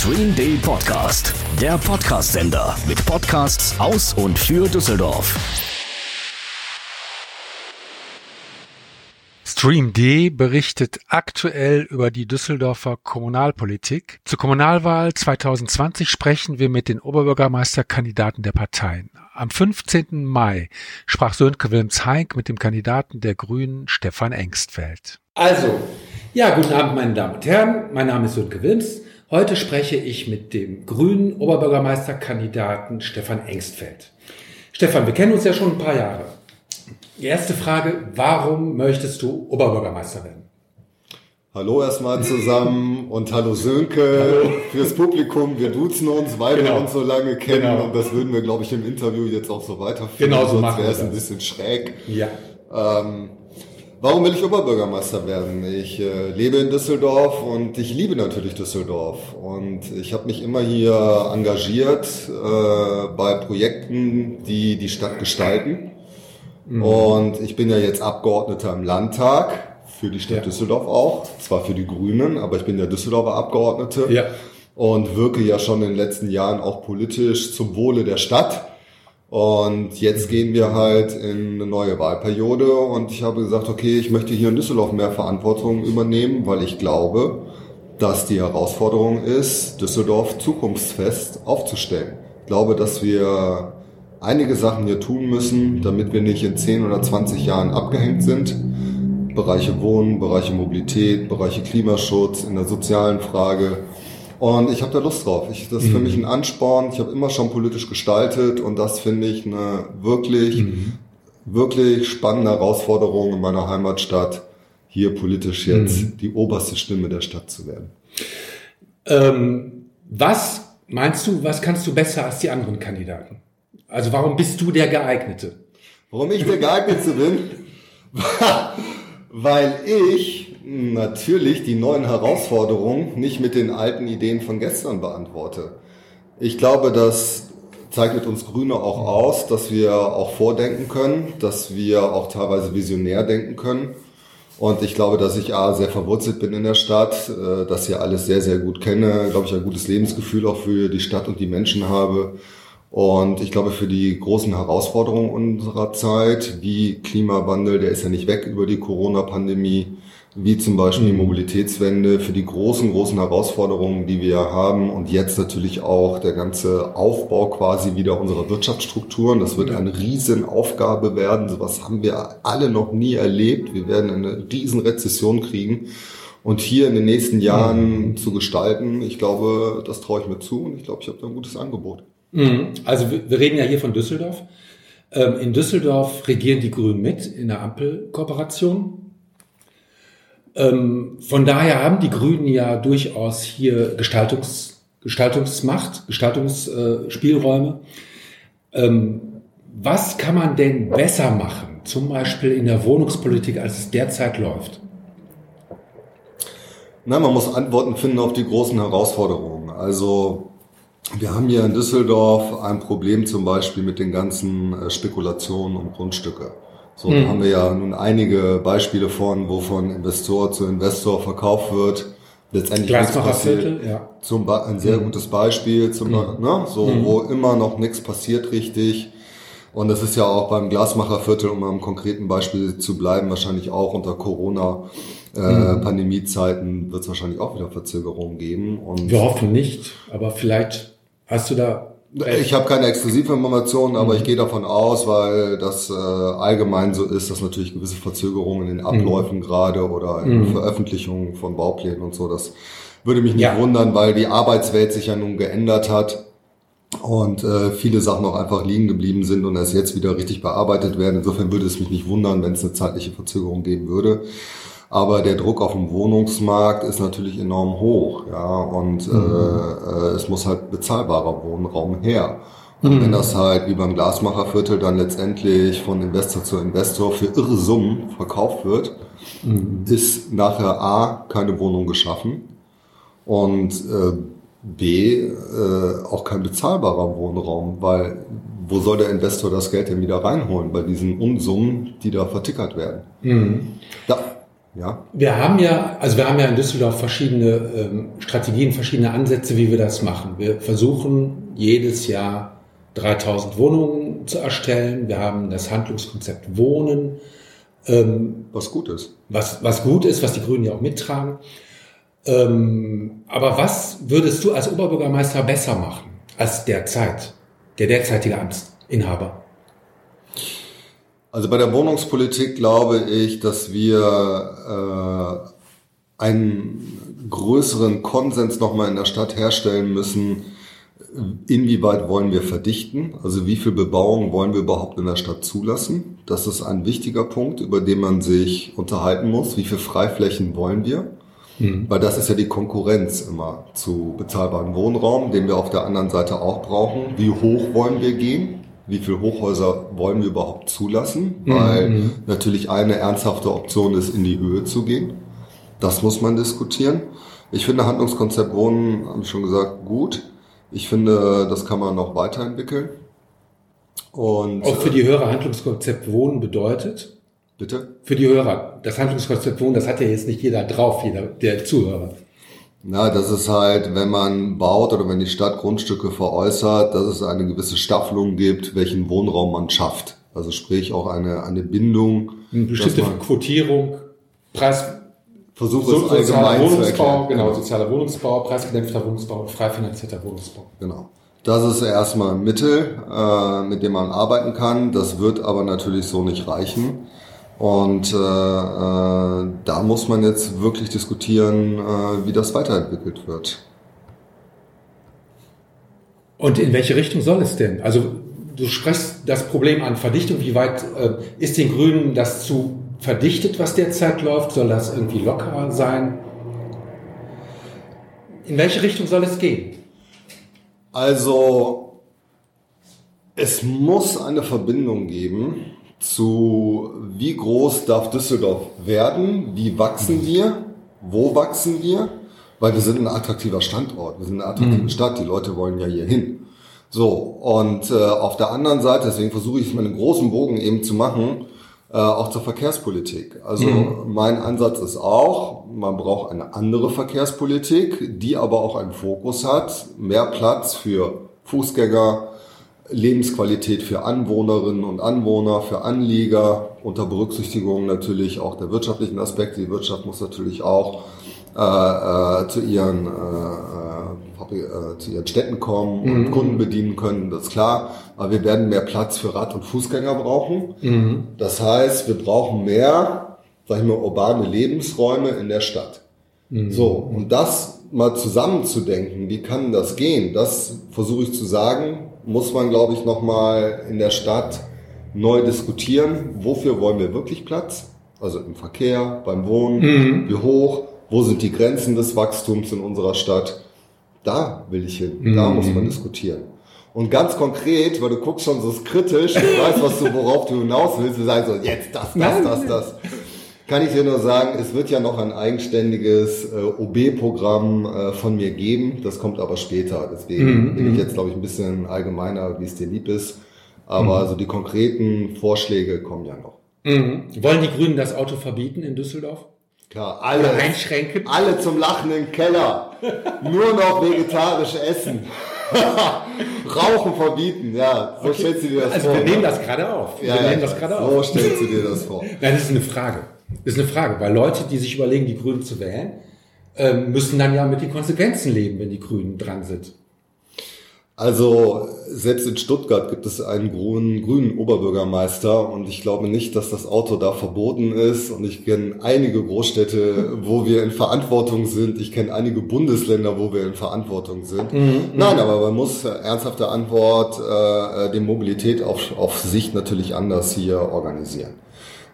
Stream Day Podcast, der Podcast-Sender mit Podcasts aus und für Düsseldorf. Stream D berichtet aktuell über die Düsseldorfer Kommunalpolitik. Zur Kommunalwahl 2020 sprechen wir mit den Oberbürgermeisterkandidaten der Parteien. Am 15. Mai sprach Sönke Wilms-Heink mit dem Kandidaten der Grünen Stefan Engstfeld. Also, ja, guten Abend, meine Damen und Herren. Mein Name ist Sönke Wilms. Heute spreche ich mit dem grünen Oberbürgermeisterkandidaten Stefan Engstfeld. Stefan, wir kennen uns ja schon ein paar Jahre. Die erste Frage, warum möchtest du Oberbürgermeister werden? Hallo erstmal zusammen und hallo Sönke hallo. fürs Publikum. Wir duzen uns, weil genau. wir uns so lange kennen genau. und das würden wir, glaube ich, im Interview jetzt auch so weiterführen. Genau so Sonst machen wäre es ein bisschen schräg. Ja. Ähm, Warum will ich Oberbürgermeister werden? Ich äh, lebe in Düsseldorf und ich liebe natürlich Düsseldorf. Und ich habe mich immer hier engagiert äh, bei Projekten, die die Stadt gestalten. Mhm. Und ich bin ja jetzt Abgeordneter im Landtag für die Stadt ja. Düsseldorf auch. Zwar für die Grünen, aber ich bin der Düsseldorfer Abgeordnete. Ja. Und wirke ja schon in den letzten Jahren auch politisch zum Wohle der Stadt. Und jetzt gehen wir halt in eine neue Wahlperiode und ich habe gesagt, okay, ich möchte hier in Düsseldorf mehr Verantwortung übernehmen, weil ich glaube, dass die Herausforderung ist, Düsseldorf zukunftsfest aufzustellen. Ich glaube, dass wir einige Sachen hier tun müssen, damit wir nicht in 10 oder 20 Jahren abgehängt sind. Bereiche Wohnen, Bereiche Mobilität, Bereiche Klimaschutz, in der sozialen Frage. Und ich habe da Lust drauf. Ich, das ist mhm. für mich ein Ansporn. Ich habe immer schon politisch gestaltet und das finde ich eine wirklich, mhm. wirklich spannende Herausforderung in meiner Heimatstadt, hier politisch jetzt mhm. die oberste Stimme der Stadt zu werden. Ähm, was meinst du, was kannst du besser als die anderen Kandidaten? Also warum bist du der geeignete? Warum ich der geeignete bin? Weil ich natürlich die neuen Herausforderungen nicht mit den alten Ideen von gestern beantworte. Ich glaube, das zeichnet uns Grüne auch aus, dass wir auch vordenken können, dass wir auch teilweise visionär denken können. Und ich glaube, dass ich A, sehr verwurzelt bin in der Stadt, äh, dass ich alles sehr, sehr gut kenne, glaube ich, ein gutes Lebensgefühl auch für die Stadt und die Menschen habe. Und ich glaube, für die großen Herausforderungen unserer Zeit, wie Klimawandel, der ist ja nicht weg über die Corona-Pandemie, wie zum Beispiel die mhm. Mobilitätswende für die großen, großen Herausforderungen, die wir haben und jetzt natürlich auch der ganze Aufbau quasi wieder unserer Wirtschaftsstrukturen. Das wird eine Riesenaufgabe werden. Sowas haben wir alle noch nie erlebt. Wir werden eine Riesenrezession kriegen. Und hier in den nächsten Jahren mhm. zu gestalten, ich glaube, das traue ich mir zu und ich glaube, ich habe da ein gutes Angebot. Mhm. Also wir reden ja hier von Düsseldorf. Ähm, in Düsseldorf regieren die Grünen mit in der Ampelkooperation. Ähm, von daher haben die Grünen ja durchaus hier Gestaltungs, Gestaltungsmacht, Gestaltungsspielräume. Ähm, was kann man denn besser machen, zum Beispiel in der Wohnungspolitik, als es derzeit läuft? Na, man muss Antworten finden auf die großen Herausforderungen. Also wir haben hier in Düsseldorf ein Problem zum Beispiel mit den ganzen äh, Spekulationen um Grundstücke. So, mhm. da haben wir ja nun einige Beispiele von, wo von Investor zu Investor verkauft wird. Letztendlich Glasmacherviertel, ja. Zum ba ein sehr mhm. gutes Beispiel, zum, mhm. ne, so, mhm. wo immer noch nichts passiert richtig. Und das ist ja auch beim Glasmacherviertel, um am konkreten Beispiel zu bleiben, wahrscheinlich auch unter Corona. Äh, mhm. Pandemiezeiten wird es wahrscheinlich auch wieder Verzögerungen geben. Und Wir hoffen nicht, aber vielleicht hast du da ich habe keine Exklusivinformationen, aber mhm. ich gehe davon aus, weil das äh, allgemein so ist, dass natürlich gewisse Verzögerungen in den Abläufen mhm. gerade oder in mhm. Veröffentlichungen von Bauplänen und so, das würde mich nicht ja. wundern, weil die Arbeitswelt sich ja nun geändert hat und äh, viele Sachen auch einfach liegen geblieben sind und erst jetzt wieder richtig bearbeitet werden. Insofern würde es mich nicht wundern, wenn es eine zeitliche Verzögerung geben würde. Aber der Druck auf dem Wohnungsmarkt ist natürlich enorm hoch, ja, und mhm. äh, es muss halt bezahlbarer Wohnraum her. Und mhm. wenn das halt wie beim Glasmacherviertel dann letztendlich von Investor zu Investor für irre Summen verkauft wird, mhm. ist nachher A, keine Wohnung geschaffen und äh, B, äh, auch kein bezahlbarer Wohnraum, weil wo soll der Investor das Geld denn wieder reinholen bei diesen Unsummen, die da vertickert werden? Mhm. Da, Ja. Wir haben ja, also wir haben ja in Düsseldorf verschiedene ähm, Strategien, verschiedene Ansätze, wie wir das machen. Wir versuchen jedes Jahr 3000 Wohnungen zu erstellen. Wir haben das Handlungskonzept Wohnen. Ähm, was gut ist. Was, was gut ist, was die Grünen ja auch mittragen. Ähm, aber was würdest du als Oberbürgermeister besser machen als derzeit, der derzeitige Amtsinhaber? Also bei der Wohnungspolitik glaube ich, dass wir äh, einen größeren Konsens nochmal in der Stadt herstellen müssen, inwieweit wollen wir verdichten, also wie viel Bebauung wollen wir überhaupt in der Stadt zulassen. Das ist ein wichtiger Punkt, über den man sich unterhalten muss. Wie viel Freiflächen wollen wir? Mhm. Weil das ist ja die Konkurrenz immer zu bezahlbarem Wohnraum, den wir auf der anderen Seite auch brauchen. Wie hoch wollen wir gehen? Wie viele Hochhäuser wollen wir überhaupt zulassen? Weil mhm. natürlich eine ernsthafte Option ist, in die Höhe zu gehen. Das muss man diskutieren. Ich finde Handlungskonzept Wohnen, habe ich schon gesagt, gut. Ich finde, das kann man noch weiterentwickeln. Und, Auch für die Hörer Handlungskonzept Wohnen bedeutet? Bitte? Für die Hörer. Das Handlungskonzept Wohnen, das hat ja jetzt nicht jeder drauf, jeder, der Zuhörer. Na, das ist halt, wenn man baut oder wenn die Stadt Grundstücke veräußert, dass es eine gewisse Staffelung gibt, welchen Wohnraum man schafft. Also sprich auch eine, eine Bindung. Eine bestimmte Quotierung, Preis, Versuch so, es allgemein Wohnungsbau, zu erklären. Genau, sozialer Wohnungsbau, preisgedämpfter Wohnungsbau und frei finanzierter Wohnungsbau. Genau. Das ist erstmal ein Mittel, äh, mit dem man arbeiten kann. Das wird aber natürlich so nicht reichen. Und äh, äh, da muss man jetzt wirklich diskutieren, äh, wie das weiterentwickelt wird. Und in welche Richtung soll es denn? Also du sprichst das Problem an Verdichtung. Wie weit äh, ist den Grünen das zu verdichtet, was derzeit läuft? Soll das irgendwie lockerer sein? In welche Richtung soll es gehen? Also, es muss eine Verbindung geben zu, wie groß darf Düsseldorf werden, wie wachsen wir, wo wachsen wir, weil wir sind ein attraktiver Standort, wir sind eine attraktive mhm. Stadt, die Leute wollen ja hier hin. So, und äh, auf der anderen Seite, deswegen versuche ich es mit einem großen Bogen eben zu machen, äh, auch zur Verkehrspolitik. Also mhm. mein Ansatz ist auch, man braucht eine andere Verkehrspolitik, die aber auch einen Fokus hat, mehr Platz für Fußgänger, Lebensqualität für Anwohnerinnen und Anwohner, für Anlieger, unter Berücksichtigung natürlich auch der wirtschaftlichen Aspekte. Die Wirtschaft muss natürlich auch äh, äh, zu ihren äh, äh, zu ihren Städten kommen und mhm. Kunden bedienen können, das ist klar. Aber wir werden mehr Platz für Rad- und Fußgänger brauchen. Mhm. Das heißt, wir brauchen mehr, sag ich mal, urbane Lebensräume in der Stadt. Mhm. So, und das mal zusammenzudenken, wie kann das gehen, das versuche ich zu sagen, muss man, glaube ich, nochmal in der Stadt neu diskutieren. Wofür wollen wir wirklich Platz? Also im Verkehr, beim Wohnen, mhm. wie hoch, wo sind die Grenzen des Wachstums in unserer Stadt? Da will ich hin, mhm. da muss man diskutieren. Und ganz konkret, weil du guckst schon so kritisch, du weißt, was du, worauf du hinaus willst, wir sagen so, jetzt das, das, das, das. Kann ich dir nur sagen, es wird ja noch ein eigenständiges äh, OB-Programm äh, von mir geben. Das kommt aber später. Deswegen mm, bin ich jetzt, glaube ich, ein bisschen allgemeiner, wie es dir lieb ist. Aber mm. also die konkreten Vorschläge kommen ja noch. Mm. Wollen die Grünen das Auto verbieten in Düsseldorf? Klar, alle, einschränken. alle zum Lachen im Keller. Nur noch vegetarisch essen. Rauchen verbieten, ja. So okay. stellst du dir das also vor. Also wir nehmen das gerade auf. Ja, wir nehmen das gerade auf. So stellst du dir das vor. Nein, das ist eine Frage. Das ist eine Frage, weil Leute, die sich überlegen, die Grünen zu wählen, ähm, müssen dann ja mit den Konsequenzen leben, wenn die Grünen dran sind. Also selbst in Stuttgart gibt es einen grünen, grünen Oberbürgermeister und ich glaube nicht, dass das Auto da verboten ist. Und ich kenne einige Großstädte, wo wir in Verantwortung sind. Ich kenne einige Bundesländer, wo wir in Verantwortung sind. Mhm, mhm. Nein, aber man muss ernsthafte Antwort äh, die Mobilität auf, auf Sicht natürlich anders hier organisieren.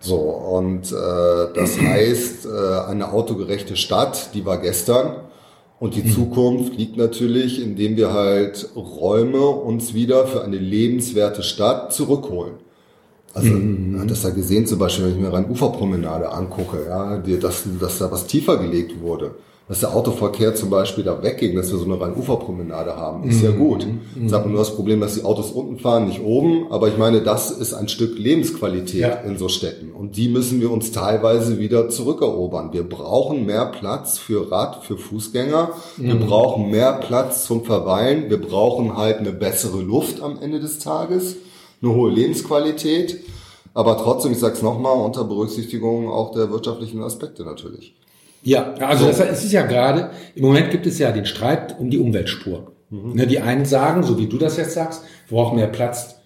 So, und äh, das heißt, äh, eine autogerechte Stadt, die war gestern. Und die mhm. Zukunft liegt natürlich, indem wir halt Räume uns wieder für eine lebenswerte Stadt zurückholen. Also, mhm. hat das ja gesehen, zum Beispiel, wenn ich mir rein Uferpromenade angucke, ja, dass, dass da was tiefer gelegt wurde. Dass der Autoverkehr zum Beispiel da wegging, dass wir so eine Rhein-Ufer-Promenade haben, ist ja gut. Ich habe nur das Problem, dass die Autos unten fahren, nicht oben. Aber ich meine, das ist ein Stück Lebensqualität Ja. in so Städten. Und die müssen wir uns teilweise wieder zurückerobern. Wir brauchen mehr Platz für Rad, für Fußgänger. Wir brauchen mehr Platz zum Verweilen. Wir brauchen halt eine bessere Luft am Ende des Tages, eine hohe Lebensqualität. Aber trotzdem, ich sage es nochmal, unter Berücksichtigung auch der wirtschaftlichen Aspekte natürlich. Ja, also das, es ist ja gerade, im Moment gibt es ja den Streit um die Umweltspur. Ne, die einen sagen, so wie du das jetzt sagst, wir brauchen mehr Platz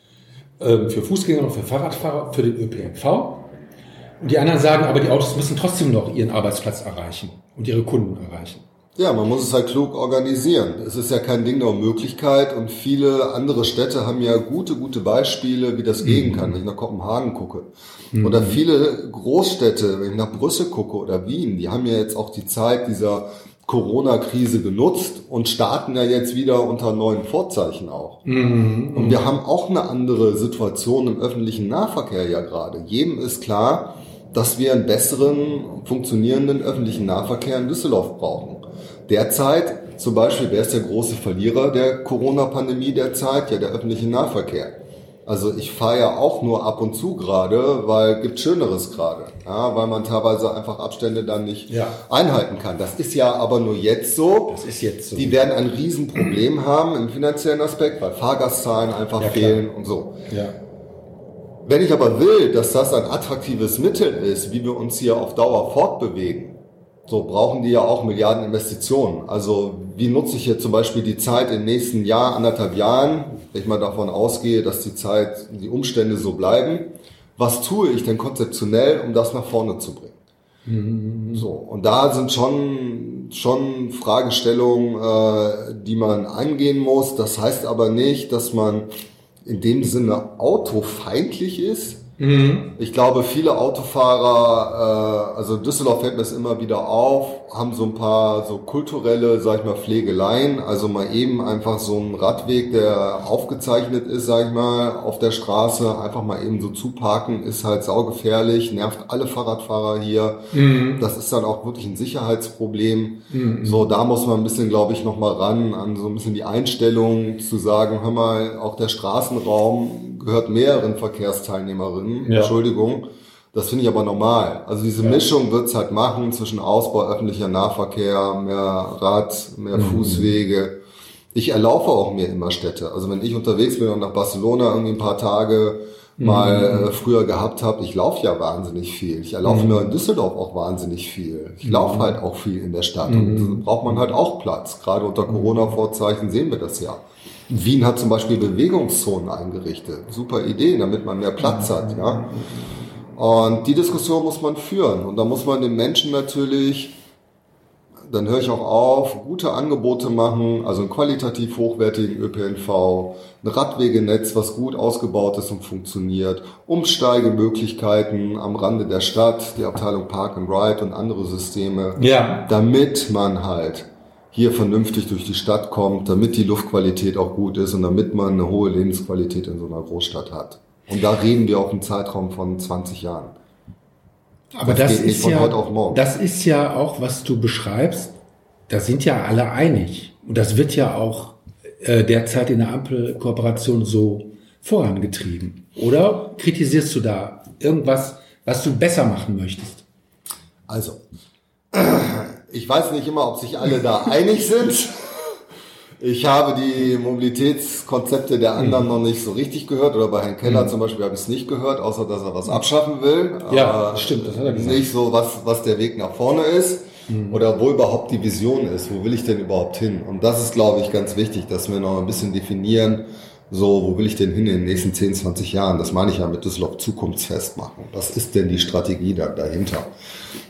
ähm, für Fußgänger und für Fahrradfahrer, für den ÖPNV. Und die anderen sagen, aber die Autos müssen trotzdem noch ihren Arbeitsplatz erreichen und ihre Kunden erreichen. Ja, man muss es halt klug organisieren. Es ist ja kein Ding der Unmöglichkeit und viele andere Städte haben ja gute, gute Beispiele, wie das gehen kann, wenn ich nach Kopenhagen gucke. Oder viele Großstädte, wenn ich nach Brüssel gucke oder Wien, die haben ja jetzt auch die Zeit dieser Corona-Krise genutzt und starten ja jetzt wieder unter neuen Vorzeichen auch. Und wir haben auch eine andere Situation im öffentlichen Nahverkehr ja gerade. Jedem ist klar, dass wir einen besseren, funktionierenden öffentlichen Nahverkehr in Düsseldorf brauchen. Derzeit zum Beispiel, wer ist der große Verlierer der Corona-Pandemie derzeit? Ja, der öffentliche Nahverkehr. Also ich fahre ja auch nur ab und zu gerade, weil gibt Schöneres gerade, ja, weil man teilweise einfach Abstände dann nicht Ja. einhalten kann. Das ist ja aber nur jetzt so. Das ist jetzt so. Die werden ein Riesenproblem haben im finanziellen Aspekt, weil Fahrgastzahlen einfach Ja, klar. fehlen und so. Ja. Wenn ich aber will, dass das ein attraktives Mittel ist, wie wir uns hier auf Dauer fortbewegen, so brauchen die ja auch Milliarden Investitionen. Also wie nutze ich jetzt zum Beispiel die Zeit im nächsten Jahr, anderthalb Jahren, wenn ich mal davon ausgehe, dass die Zeit, die Umstände so bleiben, was tue ich denn konzeptionell, um das nach vorne zu bringen? So, und da sind schon, schon Fragestellungen, äh, die man angehen muss. Das heißt aber nicht, dass man in dem Sinne autofeindlich ist. Ich glaube, viele Autofahrer, äh, also Düsseldorf fällt mir das immer wieder auf, haben so ein paar so kulturelle, sag ich mal, Pflegeleien. Also mal eben einfach so ein Radweg, der aufgezeichnet ist, sag ich mal, auf der Straße, einfach mal eben so zuparken, ist halt saugefährlich, nervt alle Fahrradfahrer hier. Das ist dann auch wirklich ein Sicherheitsproblem. So, da muss man ein bisschen, glaube ich, noch mal ran an so ein bisschen die Einstellung zu sagen, hör mal, auch der Straßenraum gehört mehreren Verkehrsteilnehmerinnen. Ja. Entschuldigung. Das finde ich aber normal. Also diese Mischung wird's halt machen zwischen Ausbau öffentlicher Nahverkehr, mehr Rad, mehr Mhm. Fußwege. Ich erlaufe auch mir immer Städte. Also wenn ich unterwegs bin und nach Barcelona irgendwie ein paar Tage mal Mhm. äh, früher gehabt habe, ich laufe ja wahnsinnig viel. Ich Mhm. erlaufe mir in Düsseldorf auch wahnsinnig viel. Ich laufe halt auch viel in der Stadt und Mhm. da braucht man halt auch Platz. Gerade unter Corona-Vorzeichen sehen wir das ja. Wien hat zum Beispiel Bewegungszonen eingerichtet. Super Idee, damit man mehr Platz hat, ja. Und die Diskussion muss man führen. Und da muss man den Menschen natürlich, dann höre ich auch auf, gute Angebote machen, also einen qualitativ hochwertigen ÖPNV, ein Radwegenetz, was gut ausgebaut ist und funktioniert, Umsteigemöglichkeiten am Rande der Stadt, die Abteilung Park and Ride und andere Systeme Ja. damit man halt hier vernünftig durch die Stadt kommt, damit die Luftqualität auch gut ist und damit man eine hohe Lebensqualität in so einer Großstadt hat. Und da reden wir auf einem Zeitraum von 20 Jahren. Aber Das das, ist ja, das ist ja auch, was du beschreibst. Da sind ja alle einig. Und das wird ja auch äh, derzeit in der Ampelkooperation so vorangetrieben. Oder kritisierst du da irgendwas, was du besser machen möchtest? Also, ich weiß nicht immer, ob sich alle da einig sind. Ich habe die Mobilitätskonzepte der anderen noch nicht so richtig gehört oder bei Herrn Keller zum Beispiel habe ich es nicht gehört, außer dass er was abschaffen will. Ja, Aber stimmt, das hat er gesagt. Nicht so, was, was der Weg nach vorne ist oder wo überhaupt die Vision ist. Wo will ich denn überhaupt hin? Und das ist, glaube ich, ganz wichtig, dass wir noch ein bisschen definieren, so, wo will ich denn hin in den nächsten 10, 20 Jahren? Das meine ich ja mit Düsseldorf zukunftsfest machen. Was ist denn die Strategie da, dahinter?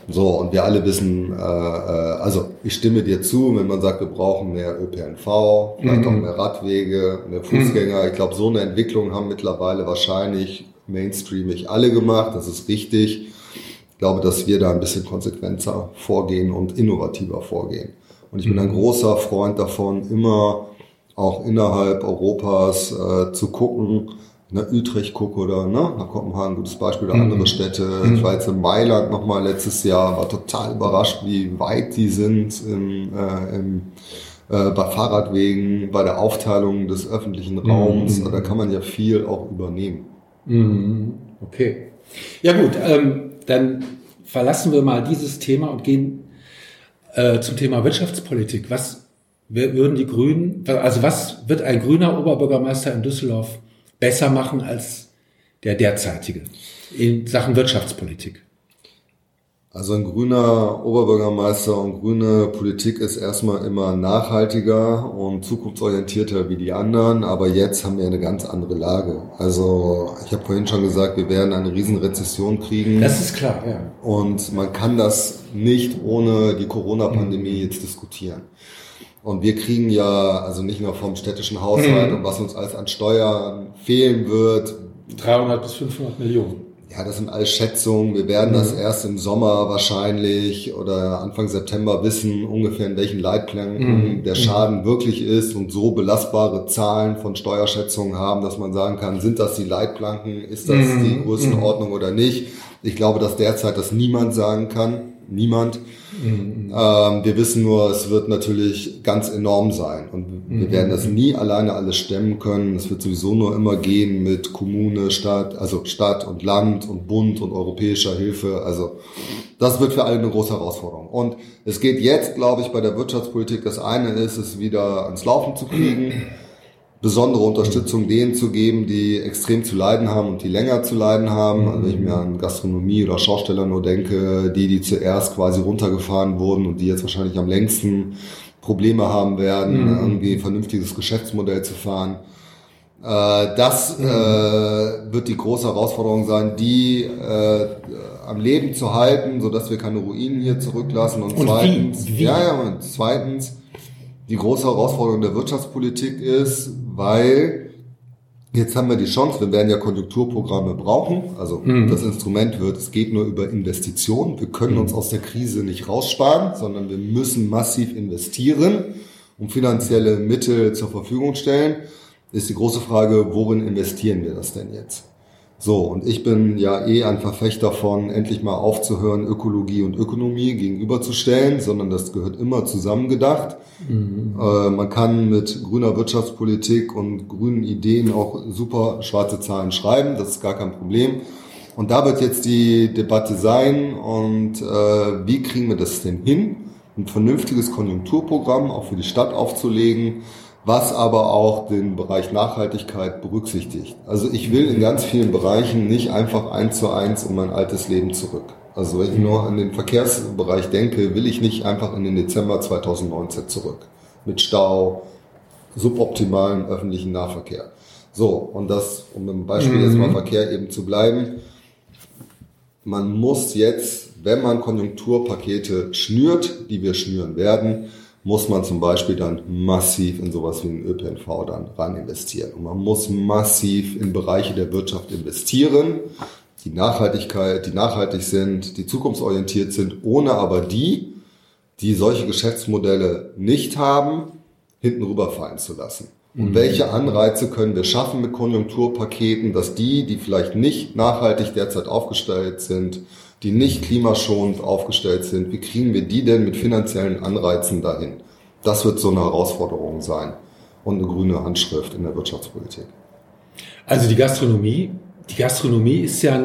So, und wir alle wissen, äh, äh, also ich stimme dir zu, wenn man sagt, wir brauchen mehr ÖPNV, vielleicht auch mehr Radwege, mehr Fußgänger. Ich glaube, so eine Entwicklung haben mittlerweile wahrscheinlich mainstreamig alle gemacht. Das ist richtig. Ich glaube, dass wir da ein bisschen konsequenter vorgehen und innovativer vorgehen. Und ich bin ein großer Freund davon, immer auch innerhalb Europas äh, zu gucken, nach Utrecht gucke oder ne, nach Kopenhagen, gutes Beispiel, oder andere Städte. Ich war jetzt in Mailand nochmal letztes Jahr, war total überrascht, wie weit die sind im, äh, im, äh, bei Fahrradwegen, bei der Aufteilung des öffentlichen Raums. Mhm. Da kann man ja viel auch übernehmen. Mhm. Okay. Ja gut, ähm, dann verlassen wir mal dieses Thema und gehen äh, zum Thema Wirtschaftspolitik. Was würden die Grünen, also was wird ein grüner Oberbürgermeister in Düsseldorf besser machen als der derzeitige in Sachen Wirtschaftspolitik? Also ein grüner Oberbürgermeister und grüne Politik ist erstmal immer nachhaltiger und zukunftsorientierter wie die anderen, aber jetzt haben wir eine ganz andere Lage. Also ich habe vorhin schon gesagt, wir werden eine Riesenrezession kriegen Das ist klar, ja. und man kann das nicht ohne die Corona-Pandemie jetzt diskutieren. Und wir kriegen ja, also nicht nur vom städtischen Haushalt und was uns alles an Steuern fehlen wird, 300 bis 500 Millionen. ja, das sind alles Schätzungen. Wir werden das erst im Sommer wahrscheinlich oder Anfang September wissen, ungefähr in welchen Leitplanken der Schaden wirklich ist. Und so belastbare Zahlen von Steuerschätzungen haben, dass man sagen kann, sind das die Leitplanken, ist das die Größenordnung oder nicht. Ich glaube, dass derzeit das niemand sagen kann. Niemand. Ähm, wir wissen nur, es wird natürlich ganz enorm sein und wir werden das nie alleine alles stemmen können. Es wird sowieso nur immer gehen mit Kommune, Stadt, also Stadt und Land und Bund und europäischer Hilfe. Also das wird für alle eine große Herausforderung. Und es geht jetzt, glaube ich, bei der Wirtschaftspolitik, das eine ist, es wieder ans Laufen zu kriegen besondere Unterstützung denen zu geben, die extrem zu leiden haben und die länger zu leiden haben. Also wenn ich mir an Gastronomie oder Schausteller nur denke, die, die zuerst quasi runtergefahren wurden und die jetzt wahrscheinlich am längsten Probleme haben werden, irgendwie ein vernünftiges Geschäftsmodell zu fahren. Äh, Das äh, wird die große Herausforderung sein, die äh, am Leben zu halten, sodass wir keine Ruinen hier zurücklassen. Und, Und wie? zweitens, Wie? ja, ja, und zweitens, die große Herausforderung der Wirtschaftspolitik ist, weil jetzt haben wir die Chance, wir werden ja Konjunkturprogramme brauchen. Also das Instrument wird, es geht nur über Investitionen. Wir können uns aus der Krise nicht raussparen, sondern wir müssen massiv investieren und finanzielle Mittel zur Verfügung stellen. Ist die große Frage, worin investieren wir das denn jetzt? So, und ich bin ja eh ein Verfechter von, endlich mal aufzuhören, Ökologie und Ökonomie gegenüberzustellen, sondern das gehört immer zusammengedacht. Äh, man kann mit grüner Wirtschaftspolitik und grünen Ideen auch super schwarze Zahlen schreiben, das ist gar kein Problem. Und da wird jetzt die Debatte sein und äh, wie kriegen wir das denn hin, ein vernünftiges Konjunkturprogramm auch für die Stadt aufzulegen, was aber auch den Bereich Nachhaltigkeit berücksichtigt. Also ich will in ganz vielen Bereichen nicht einfach eins zu eins in mein altes Leben zurück. Also wenn ich nur an den Verkehrsbereich denke, will ich nicht einfach in den Dezember 2019 zurück. Mit Stau, suboptimalem öffentlichen Nahverkehr. So, und das, um im Beispiel jetzt mal Verkehr eben zu bleiben, man muss jetzt, wenn man Konjunkturpakete schnürt, die wir schnüren werden, muss man zum Beispiel dann massiv in sowas wie den ÖPNV dann rein investieren. Und man muss massiv in Bereiche der Wirtschaft investieren, die Nachhaltigkeit, die nachhaltig sind, die zukunftsorientiert sind, ohne aber die, die solche Geschäftsmodelle nicht haben, hinten rüberfallen zu lassen. Und welche Anreize können wir schaffen mit Konjunkturpaketen, dass die, die vielleicht nicht nachhaltig derzeit aufgestellt sind, die nicht klimaschonend aufgestellt sind, wie kriegen wir die denn mit finanziellen Anreizen dahin? Das wird so eine Herausforderung sein und eine grüne Handschrift in der Wirtschaftspolitik. Also die Gastronomie, die Gastronomie ist ja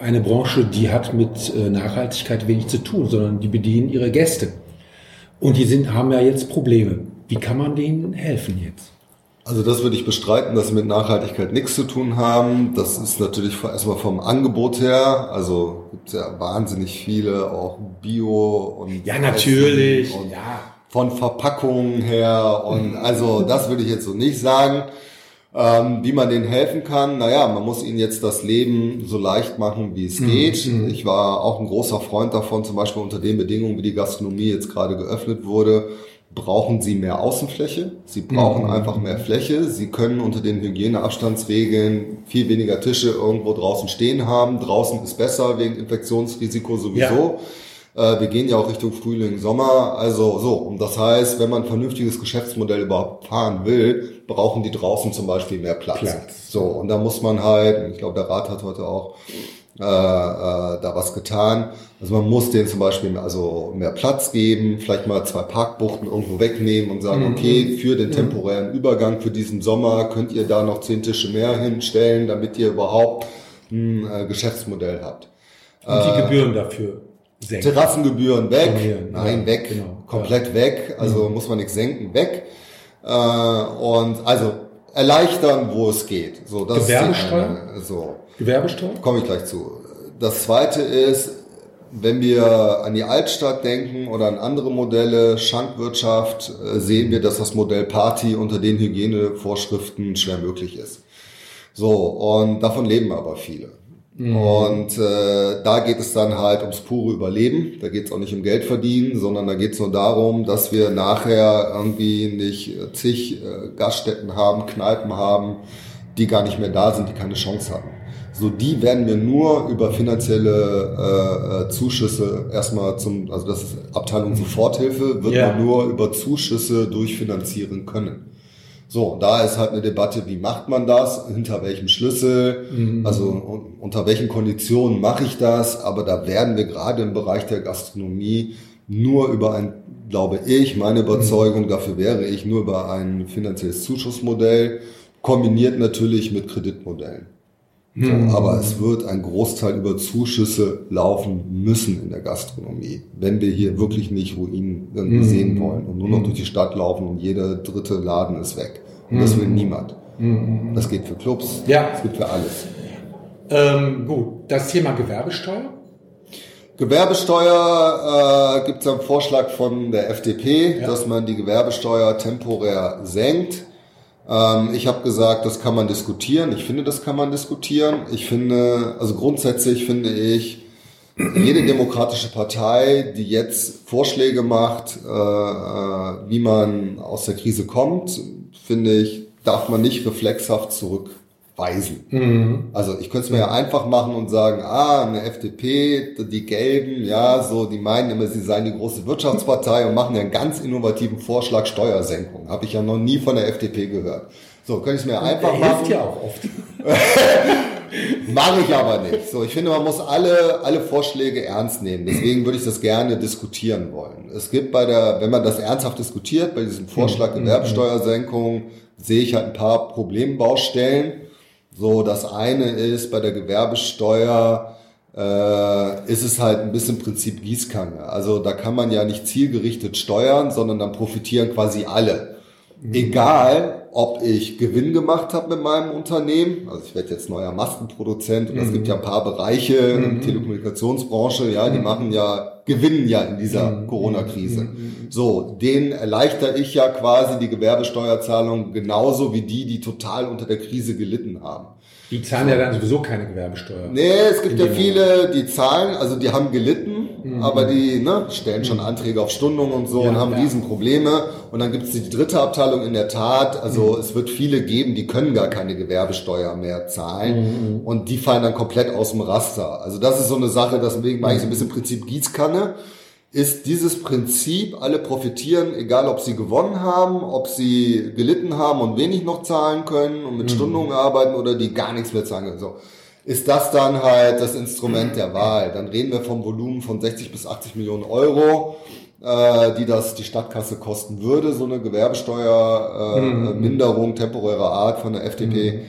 eine Branche, die hat mit äh, Nachhaltigkeit wenig zu tun, sondern die bedienen ihre Gäste. Und die sind, haben ja jetzt Probleme. Wie kann man denen helfen jetzt? Also das würde ich bestreiten, dass sie mit Nachhaltigkeit nichts zu tun haben. Das ist natürlich erstmal vom Angebot her. Also gibt es ja wahnsinnig viele, auch Bio und Ja, natürlich. Und Ja. von Verpackungen her. Und also das würde ich jetzt so nicht sagen. Ähm, wie man denen helfen kann, naja, man muss ihnen jetzt das Leben so leicht machen, wie es geht. Ich war auch ein großer Freund davon, zum Beispiel unter den Bedingungen, wie die Gastronomie jetzt gerade geöffnet wurde, brauchen sie mehr Außenfläche. Sie brauchen einfach mehr Fläche. Sie können unter den Hygieneabstandsregeln viel weniger Tische irgendwo draußen stehen haben. Draußen ist besser wegen Infektionsrisiko sowieso. Äh, wir gehen ja auch Richtung Frühling, Sommer. Also so, und das heißt, wenn man ein vernünftiges Geschäftsmodell überhaupt fahren will, brauchen die draußen zum Beispiel mehr Platz. Platz. So, und da muss man halt, ich glaube, der Rat hat heute auch äh, äh, da was getan. Also man muss denen zum Beispiel also mehr Platz geben, vielleicht mal zwei Parkbuchten irgendwo wegnehmen und sagen, mhm. okay, für den temporären Übergang für diesen Sommer könnt ihr da noch zehn Tische mehr hinstellen, damit ihr überhaupt ein äh, Geschäftsmodell habt. Und die äh, Gebühren dafür senken. Terrassengebühren weg, nein, ja, weg, genau. komplett ja. weg, also mhm. muss man nichts senken, weg. Äh, und also erleichtern, wo es geht. So, das Gewerbesteuer? Ist eine, so. Gewerbesteuer? Komme ich gleich zu. Das zweite ist, wenn wir an die Altstadt denken oder an andere Modelle, Schankwirtschaft, äh, sehen wir, dass das Modell Party unter den Hygienevorschriften schwer möglich ist. So, und davon leben aber viele. Mhm. Und äh, da geht es dann halt ums pure Überleben. Da geht es auch nicht um Geld verdienen, sondern da geht es nur darum, dass wir nachher irgendwie nicht zig äh, Gaststätten haben, Kneipen haben, die gar nicht mehr da sind, die keine Chance haben. So, die werden wir nur über finanzielle äh, äh Zuschüsse erstmal zum, also das ist Abteilung Soforthilfe, wird yeah. man nur über Zuschüsse durchfinanzieren können. So, da ist halt eine Debatte, wie macht man das, hinter welchem Schlüssel, mhm. also unter welchen Konditionen mache ich das, aber da werden wir gerade im Bereich der Gastronomie nur über ein, glaube ich, meine Überzeugung, mhm. dafür wäre ich nur über ein finanzielles Zuschussmodell, kombiniert natürlich mit Kreditmodellen. Mhm. aber es wird ein Großteil über Zuschüsse laufen müssen in der Gastronomie, wenn wir hier wirklich nicht Ruinen mhm. sehen wollen und nur noch mhm. durch die Stadt laufen und jeder dritte Laden ist weg. Und das will niemand. Mhm. Das geht für Clubs, ja. das geht für alles. Ähm, gut, das Thema Gewerbesteuer? Gewerbesteuer äh, gibt es einen Vorschlag von der FDP, ja. dass man die Gewerbesteuer temporär senkt. Ähm, ich habe gesagt, das kann man diskutieren. Ich finde, das kann man diskutieren. Ich finde, also grundsätzlich finde ich, jede demokratische Partei, die jetzt Vorschläge macht, äh, äh, wie man aus der Krise kommt, finde ich, darf man nicht reflexhaft zurück weisen. Mhm. Also ich könnte es mir ja einfach machen und sagen, ah, eine FDP, die Gelben, ja, so, die meinen immer, sie seien die große Wirtschaftspartei und machen ja einen ganz innovativen Vorschlag Steuersenkung. Habe ich ja noch nie von der FDP gehört. So, könnte ich es mir einfach der machen. Hilft ja auch oft. Mache ich aber nicht. So, ich finde, man muss alle, alle Vorschläge ernst nehmen. Deswegen würde ich das gerne diskutieren wollen. Es gibt bei der, wenn man das ernsthaft diskutiert, bei diesem Vorschlag mhm. Gewerbesteuersenkung, sehe ich halt ein paar Problembaustellen. So, das eine ist bei der Gewerbesteuer, äh, ist es halt ein bisschen Prinzip Gießkanne. Also da kann man ja nicht zielgerichtet steuern, sondern dann profitieren quasi alle. Mhm. Egal, ob ich Gewinn gemacht habe mit meinem Unternehmen. Also ich werde jetzt neuer Maskenproduzent und mhm. es gibt ja ein paar Bereiche mhm. in der Telekommunikationsbranche, ja, die mhm. machen ja, gewinnen ja in dieser mhm. Corona-Krise. Mhm. So, denen erleichter ich ja quasi die Gewerbesteuerzahlung genauso wie die, die total unter der Krise gelitten haben. Die zahlen so. ja dann sowieso keine Gewerbesteuer. Nee, es gibt ja viele, die zahlen, also die haben gelitten, mhm. aber die ne, stellen schon mhm. Anträge auf Stundung und so ja, und haben ja. Riesenprobleme. Und dann gibt es die dritte Abteilung in der Tat, also mhm. es wird viele geben, die können gar keine Gewerbesteuer mehr zahlen mhm. und die fallen dann komplett aus dem Raster. Also das ist so eine Sache, deswegen mache ich so ein bisschen Prinzip Gießkanne ist dieses Prinzip, alle profitieren, egal ob sie gewonnen haben, ob sie gelitten haben und wenig noch zahlen können und mit mhm. Stundungen arbeiten oder die gar nichts mehr zahlen können. So. Ist das dann halt das Instrument der Wahl? Dann reden wir vom Volumen von 60 bis 80 Millionen Euro, äh, die das die Stadtkasse kosten würde, so eine Gewerbesteuerminderung äh, mhm. temporärer Art von der FDP. Mhm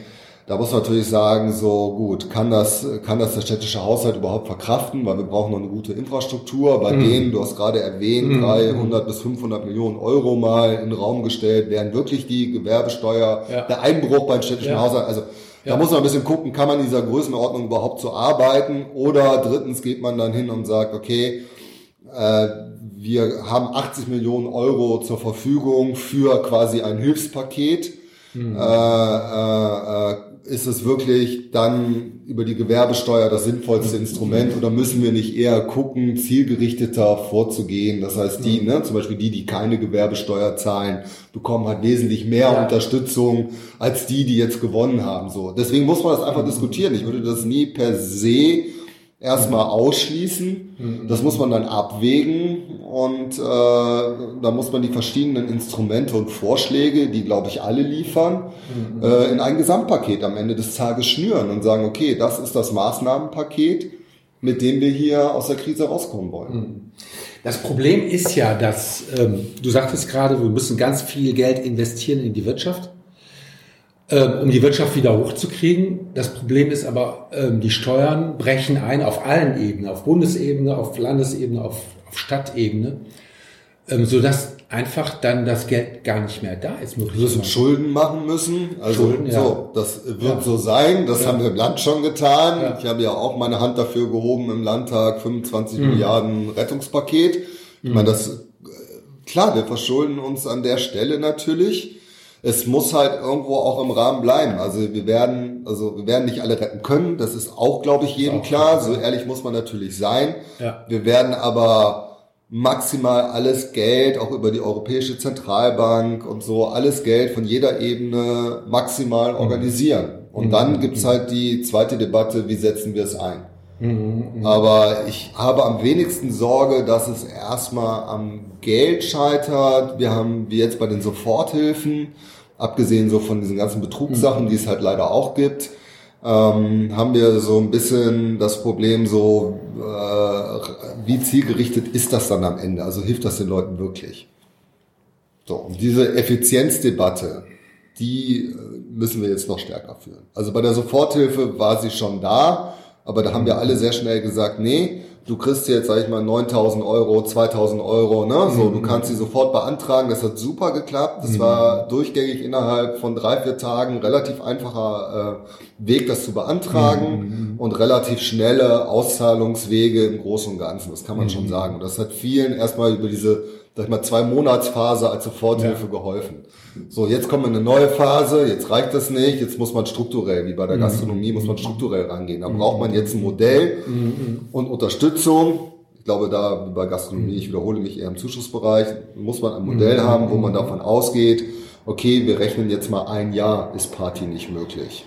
da muss man natürlich sagen, so gut, kann das, kann das der städtische Haushalt überhaupt verkraften, weil wir brauchen noch eine gute Infrastruktur. Bei mhm. denen, du hast gerade erwähnt, mhm. 300 bis 500 Millionen Euro mal in den Raum gestellt, wären wirklich die Gewerbesteuer, ja. der Einbruch beim städtischen ja. Haushalt. Also ja. da muss man ein bisschen gucken, kann man in dieser Größenordnung überhaupt so arbeiten? Oder drittens geht man dann hin und sagt, okay, äh, wir haben 80 Millionen Euro zur Verfügung für quasi ein Hilfspaket. Mhm. Äh, äh, äh ist es wirklich dann über die Gewerbesteuer das sinnvollste Instrument oder müssen wir nicht eher gucken, zielgerichteter vorzugehen? Das heißt, die, ne, zum Beispiel die, die keine Gewerbesteuer zahlen, bekommen halt wesentlich mehr ja. Unterstützung als die, die jetzt gewonnen haben. So, deswegen muss man das einfach diskutieren. Ich würde das nie per se erstmal ausschließen. Das muss man dann abwägen und äh, da muss man die verschiedenen Instrumente und Vorschläge, die glaube ich alle liefern, äh, in ein Gesamtpaket am Ende des Tages schnüren und sagen, okay, das ist das Maßnahmenpaket, mit dem wir hier aus der Krise rauskommen wollen. Das Problem ist ja, dass ähm, du sagtest gerade, wir müssen ganz viel Geld investieren in die Wirtschaft, um die Wirtschaft wieder hochzukriegen. Das Problem ist aber, ähm, die Steuern brechen ein auf allen Ebenen, auf Bundesebene, auf Landesebene, auf, auf Stadtebene, ähm, so dass einfach dann das Geld gar nicht mehr da ist. Wir müssen Schulden machen müssen. Also Schulden, ja. so, das wird Ja. so sein. Das Ja. haben wir im Land schon getan. Ich habe ja auch meine Hand dafür gehoben im Landtag, 25 Mhm. Milliarden Rettungspaket. Ich meine, das äh, klar, wir verschulden uns an der Stelle natürlich. Es muss halt irgendwo auch im Rahmen bleiben. Also wir werden, also wir werden nicht alle retten können. Das ist auch, glaube ich, jedem klar. So ehrlich muss man natürlich sein. Ja. Wir werden aber maximal alles Geld, auch über die Europäische Zentralbank und so, alles Geld von jeder Ebene maximal organisieren. Und dann gibt's halt die zweite Debatte, wie setzen wir es ein? Aber ich habe am wenigsten Sorge, dass es erstmal am Geld scheitert. Wir haben, wie jetzt bei den Soforthilfen, abgesehen so von diesen ganzen Betrugssachen, die es halt leider auch gibt, ähm, haben wir so ein bisschen das Problem so, äh, wie zielgerichtet ist das dann am Ende? Also hilft das den Leuten wirklich? So, und diese Effizienzdebatte, die äh, müssen wir jetzt noch stärker führen. Also bei der Soforthilfe war sie schon da, aber da haben wir alle sehr schnell gesagt, nee, du kriegst jetzt, sag ich mal, 9000 Euro, 2000 Euro, ne? So, du kannst sie sofort beantragen. Das hat super geklappt. Das war durchgängig innerhalb von drei, vier Tagen relativ einfacher äh, Weg, das zu beantragen und relativ schnelle Auszahlungswege im Großen und Ganzen. Das kann man schon sagen. Und das hat vielen erstmal über diese sag ich mal, zwei Monatsphase als Soforthilfe geholfen. So, jetzt kommt eine neue Phase, jetzt reicht das nicht, jetzt muss man strukturell, wie bei der Gastronomie, muss man strukturell rangehen. Da braucht man jetzt ein Modell und Unterstützung. Ich glaube, da bei Gastronomie, ich wiederhole mich eher im Zuschussbereich, muss man ein Modell haben, wo man davon ausgeht, okay, wir rechnen jetzt mal ein Jahr, ist Party nicht möglich.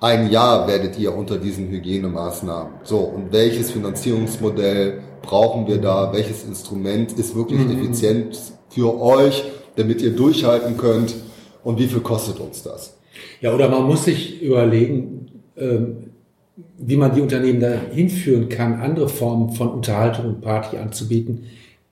Ein Jahr werdet ihr unter diesen Hygienemaßnahmen. So, und welches Finanzierungsmodell brauchen wir da? Welches Instrument ist wirklich effizient für euch, damit ihr durchhalten könnt? Und wie viel kostet uns das? Ja, oder man muss sich überlegen, ähm, wie man die Unternehmen dahin führen kann, andere Formen von Unterhaltung und Party anzubieten,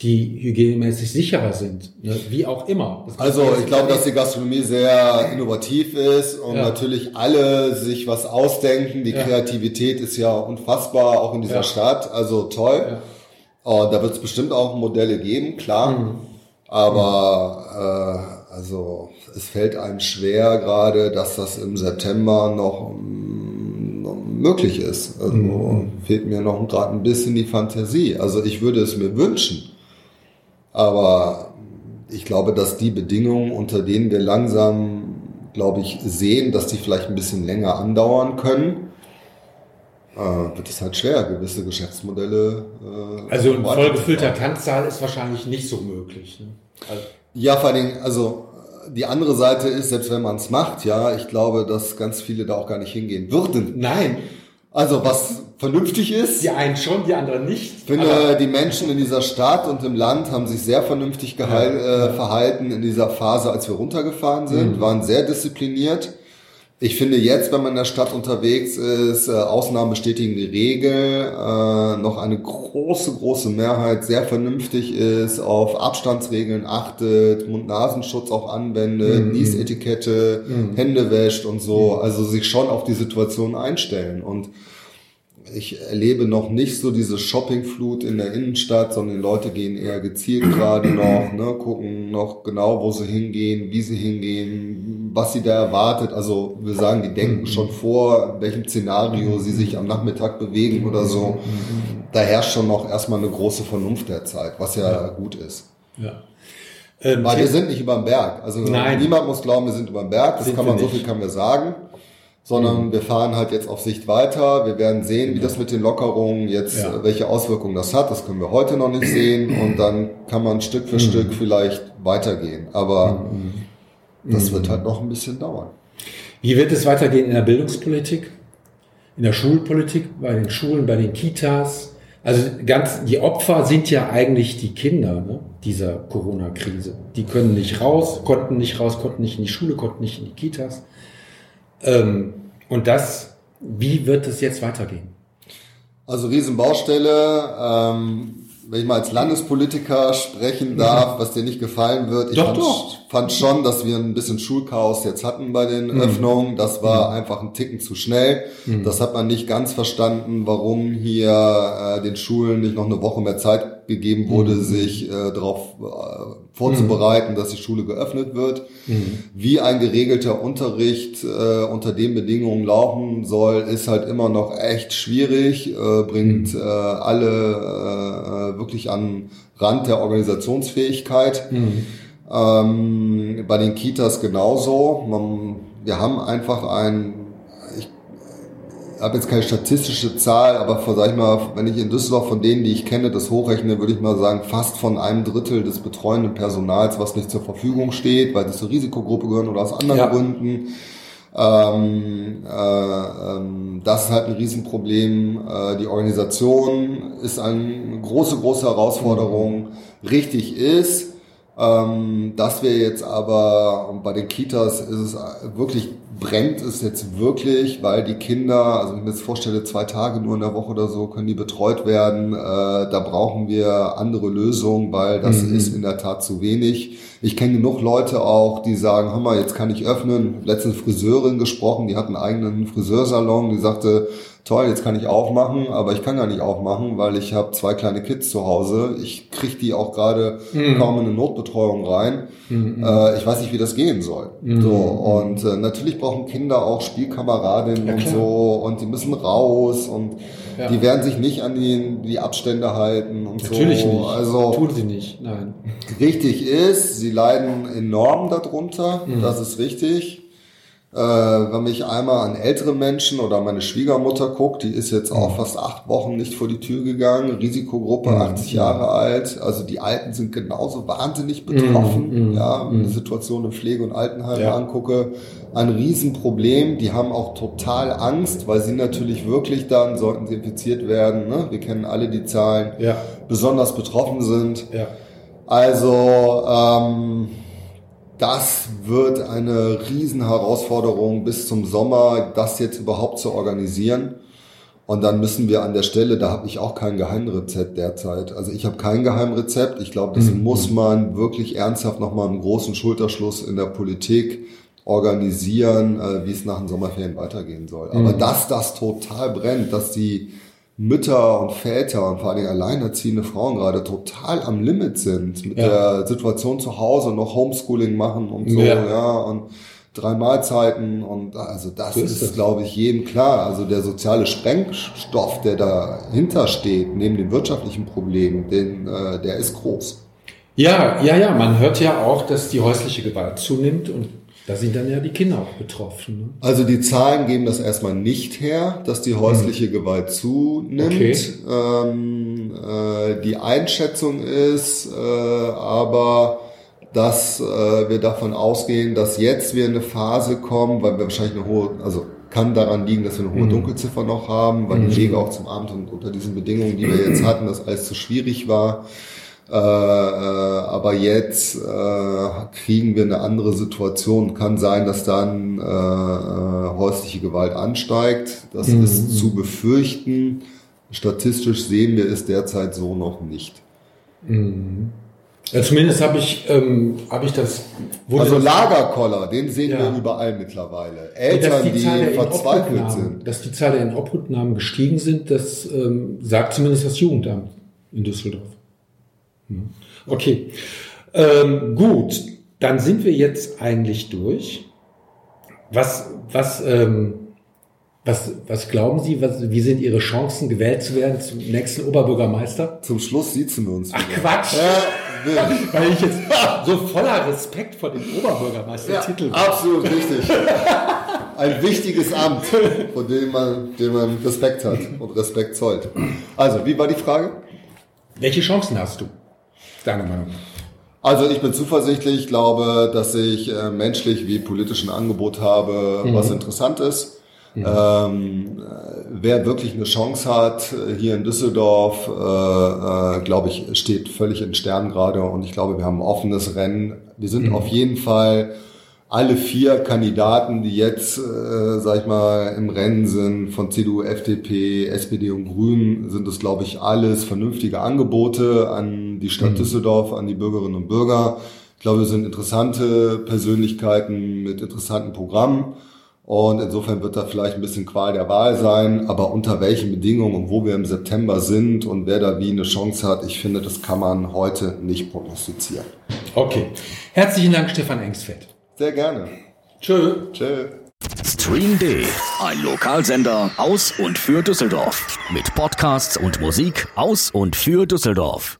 die hygienemäßig sicherer sind. Ne? Wie auch immer. Also ich glaube, dass die Gastronomie sehr innovativ ist und Ja. natürlich alle sich was ausdenken. Die Ja. Kreativität ist ja unfassbar, auch in dieser Ja. Stadt. Also toll. Und da wird es bestimmt auch Modelle geben, klar. Aber äh, also es fällt einem schwer gerade, dass das im September noch, mm, noch möglich ist. Also fehlt mir noch gerade ein bisschen die Fantasie. Also ich würde es mir wünschen. Aber ich glaube, dass die Bedingungen, unter denen wir langsam, glaube ich, sehen, dass die vielleicht ein bisschen länger andauern können, äh, wird es halt schwer, gewisse Geschäftsmodelle. Äh, Also ein vollgefüllter Tanzsaal ist wahrscheinlich nicht so möglich. Ne? Also, Ja, vor allen Dingen, also die andere Seite ist, selbst wenn man es macht, ja, ich glaube, dass ganz viele da auch gar nicht hingehen würden. nein, Also was vernünftig ist, die einen schon, die anderen nicht. Ich finde, die Menschen in dieser Stadt und im Land haben sich sehr vernünftig gehal- äh, verhalten in dieser Phase, als wir runtergefahren sind, waren sehr diszipliniert. Ich finde jetzt, wenn man in der Stadt unterwegs ist, äh, Ausnahmen bestätigen die Regel, äh, noch eine große, große Mehrheit sehr vernünftig ist, auf Abstandsregeln achtet, Mund-Nasenschutz auch anwendet, Niesetikette, Hände wäscht und so, also sich schon auf die Situation einstellen. Und ich erlebe noch nicht so diese Shoppingflut in der Innenstadt, sondern die Leute gehen eher gezielt gerade noch, ne, gucken noch genau, wo sie hingehen, wie sie hingehen, was sie da erwartet. Also wir sagen, die denken schon vor, in welchem Szenario sie sich am Nachmittag bewegen oder so. Da herrscht schon noch erstmal eine große Vernunft derzeit, was ja, gut ist. Ja. Ähm, Weil wir sind nicht über dem Berg. Also Nein. niemand muss glauben, wir sind über dem Berg. Das Sind kann man, so. Mhm. viel kann wir sagen. Sondern wir fahren halt jetzt auf Sicht weiter. Wir werden sehen, wie das mit den Lockerungen jetzt, Ja. äh, welche Auswirkungen das hat. Das können wir heute noch nicht sehen. Und dann kann man Stück Mhm. für Stück vielleicht weitergehen. Aber das wird halt noch ein bisschen dauern. Wie wird es weitergehen in der Bildungspolitik? in der Schulpolitik, bei den Schulen, bei den Kitas. Also ganz, die Opfer sind ja eigentlich die Kinder ne, dieser Corona-Krise. Die können nicht raus, konnten nicht raus, konnten nicht in die Schule, konnten nicht in die Kitas. Ähm, und das, wie wird es jetzt weitergehen? Also Riesenbaustelle. Ähm, wenn ich mal als Landespolitiker sprechen darf, was dir nicht gefallen wird. Ich Doch, fand, doch. fand schon, dass wir ein bisschen Schulchaos jetzt hatten bei den Mhm. Öffnungen. Das war einfach ein Ticken zu schnell. Das hat man nicht ganz verstanden, warum hier äh, den Schulen nicht noch eine Woche mehr Zeit gegeben wurde, Mhm. sich äh, darauf äh, vorzubereiten, dass die Schule geöffnet wird. Mhm. Wie ein geregelter Unterricht äh, unter den Bedingungen laufen soll, ist halt immer noch echt schwierig, äh, bringt Mhm. äh, alle äh, wirklich an Rand der Organisationsfähigkeit. Mhm. Ähm, bei den Kitas genauso. Man, wir haben einfach ein, habe jetzt keine statistische Zahl, aber von, sag ich mal, wenn ich in Düsseldorf von denen, die ich kenne, das hochrechne, würde ich mal sagen, fast von einem Drittel des betreuenden Personals, was nicht zur Verfügung steht, weil sie zur Risikogruppe gehören oder aus anderen Ja. Gründen. Ähm, äh, ähm, das ist halt ein Riesenproblem. Äh, die Organisation ist eine große, große Herausforderung. Richtig ist, ähm, dass wir jetzt aber und bei den Kitas ist es wirklich brennt es jetzt wirklich, weil die Kinder, also wenn ich mir jetzt vorstelle, zwei Tage nur in der Woche oder so können die betreut werden. Äh, da brauchen wir andere Lösungen, weil das ist in der Tat zu wenig. Ich kenne genug Leute auch, die sagen, hör mal, jetzt kann ich öffnen. Letztens Friseurin gesprochen, die hat einen eigenen Friseursalon, die sagte, toll, jetzt kann ich aufmachen, aber ich kann gar nicht aufmachen, weil ich habe zwei kleine Kids zu Hause. Ich kriege die auch gerade kaum in eine Notbetreuung rein. Äh, ich weiß nicht, wie das gehen soll. So und äh, natürlich brauchen Kinder auch Spielkameradinnen und klar. so und die müssen raus und Ja. die werden sich nicht an die, die Abstände halten und Natürlich so. nicht. Also Tun sie nicht, nein. Richtig ist, sie leiden enorm darunter, das ist richtig. Äh, wenn mich einmal an ältere Menschen oder meine Schwiegermutter guckt, die ist jetzt auch fast acht Wochen nicht vor die Tür gegangen, Risikogruppe, 80 Jahre alt, also die Alten sind genauso wahnsinnig betroffen, ja, wenn ich die Situation im Pflege- und Altenheim Ja. angucke, ein Riesenproblem, die haben auch total Angst, weil sie natürlich wirklich dann, sollten sie infiziert werden, ne? wir kennen alle die Zahlen, Ja, besonders betroffen sind. ja. Also ähm, das wird eine Riesenherausforderung bis zum Sommer, das jetzt überhaupt zu organisieren. Und dann müssen wir an der Stelle, da habe ich auch kein Geheimrezept derzeit. Also ich habe kein Geheimrezept. Ich glaube, das muss man wirklich ernsthaft nochmal im großen Schulterschluss in der Politik organisieren, äh, wie es nach den Sommerferien weitergehen soll. Aber dass das total brennt, dass die Mütter und Väter und vor allen Dingen alleinerziehende Frauen gerade total am Limit sind mit Ja. der Situation zu Hause noch Homeschooling machen und so, Ja. ja, und drei Mahlzeiten und also das So ist ist, glaube ich, jedem klar. Also der soziale Sprengstoff, der dahinter steht, neben den wirtschaftlichen Problemen, den, äh, der ist groß. Ja, ja, ja, man hört ja auch, dass die häusliche Gewalt zunimmt und da sind dann ja die Kinder auch betroffen. Ne? Also die Zahlen geben das erstmal nicht her, dass die häusliche Gewalt zunimmt. Okay. Ähm, äh, die Einschätzung ist äh, aber, dass äh, wir davon ausgehen, dass jetzt wir in eine Phase kommen, weil wir wahrscheinlich eine hohe, also kann daran liegen, dass wir eine hohe Dunkelziffer noch haben, weil die Wege auch zum Amt und unter diesen Bedingungen, die wir jetzt hatten, das alles zu schwierig war. Äh, äh, aber jetzt äh, kriegen wir eine andere Situation. Kann sein, dass dann äh, äh, häusliche Gewalt ansteigt. Das ist zu befürchten. Statistisch sehen wir es derzeit so noch nicht. Ja, zumindest habe ich, ähm, habe ich das. Also Lagerkoller, den sehen Ja. wir überall mittlerweile. Eltern, die, der verzweifelt sind. Dass die Zahl der Inobhutnahmen gestiegen sind, das ähm, sagt zumindest das Jugendamt in Düsseldorf. Okay, ähm, gut, dann sind wir jetzt eigentlich durch. Was, was, ähm, was, was glauben Sie, was, wie sind Ihre Chancen, gewählt zu werden zum nächsten Oberbürgermeister? Zum Schluss sitzen wir uns Ach wieder. Quatsch! Ja, Weil ich jetzt so voller Respekt vor dem Oberbürgermeistertitel bin. Absolut richtig. Ein wichtiges Amt, von dem man, dem man Respekt hat und Respekt zollt. Also, wie war die Frage? Welche Chancen hast du? Deiner Meinung nach? Also ich bin zuversichtlich, glaube, dass ich äh, menschlich wie politisch ein Angebot habe, was interessant ist. Mhm. Ähm, wer wirklich eine Chance hat hier in Düsseldorf, äh, äh, glaube ich, steht völlig in Sternen gerade und ich glaube, wir haben ein offenes Rennen. Wir sind mhm. auf jeden Fall alle vier Kandidaten, die jetzt, äh, sag ich mal, im Rennen sind, von CDU, FDP, SPD und Grünen, sind es, glaube ich, alles vernünftige Angebote an die Stadt mhm. Düsseldorf, an die Bürgerinnen und Bürger. Ich glaube, es sind interessante Persönlichkeiten mit interessanten Programmen. Und insofern wird da vielleicht ein bisschen Qual der Wahl sein, aber unter welchen Bedingungen und wo wir im September sind und wer da wie eine Chance hat, ich finde, das kann man heute nicht prognostizieren. Okay. Herzlichen Dank, Stefan Engstfeld. Sehr gerne. Tschö. Tschö. Stream D, ein Lokalsender aus und für Düsseldorf. Mit Podcasts und Musik aus und für Düsseldorf.